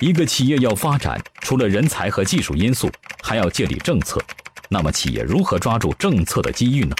一个企业要发展，除了人才和技术因素，还要借力政策。那么，企业如何抓住政策的机遇呢？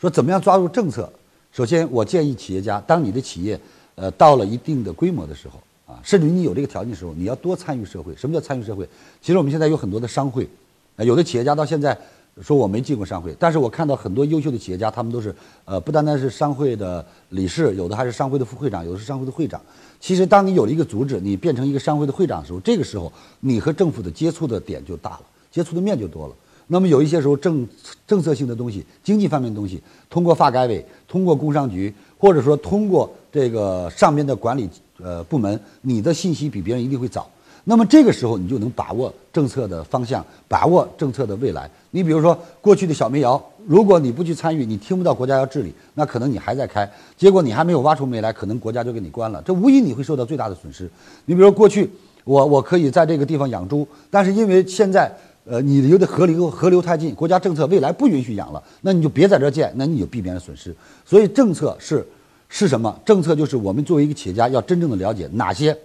说怎么样抓住政策？首先，我建议企业家，当你的企业呃到了一定的规模的时候啊，甚至于你有这个条件的时候，你要多参与社会。什么叫参与社会？其实我们现在有很多的商会，啊，有的企业家到现在说我没进过商会，但是我看到很多优秀的企业家，他们都是呃不单单是商会的理事，有的还是商会的副会长，有的是商会的会长。其实，当你有了一个组织，你变成一个商会的会长的时候，这个时候你和政府的接触的点就大了，接触的面就多了。那么有一些时候政政策性的东西、经济方面的东西，通过发改委、通过工商局，或者说通过这个上面的管理呃部门，你的信息比别人一定会早。那么这个时候，你就能把握政策的方向，把握政策的未来。你比如说，过去的小煤窑，如果你不去参与，你听不到国家要治理，那可能你还在开，结果你还没有挖出煤来，可能国家就给你关了，这无疑你会受到最大的损失。你比如说，过去我我可以在这个地方养猪，但是因为现在呃你离的河流河流太近，国家政策未来不允许养了，那你就别在这建，那你就避免了损失。所以政策是是什么？政策就是我们作为一个企业家要真正的了解哪些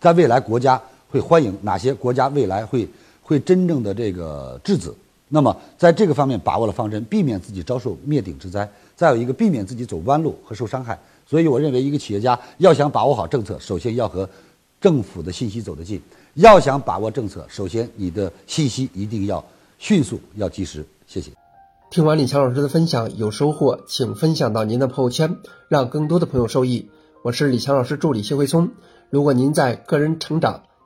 在未来国家。会欢迎哪些国家未来会会真正的这个质子？那么在这个方面把握了方针，避免自己遭受灭顶之灾。再有一个，避免自己走弯路和受伤害。所以我认为，一个企业家要想把握好政策，首先要和政府的信息走得近。要想把握政策，首先你的信息一定要迅速，要及时。谢谢。听完李强老师的分享，有收获，请分享到您的朋友圈，让更多的朋友受益。我是李强老师助理谢慧聪。如果您在个人成长，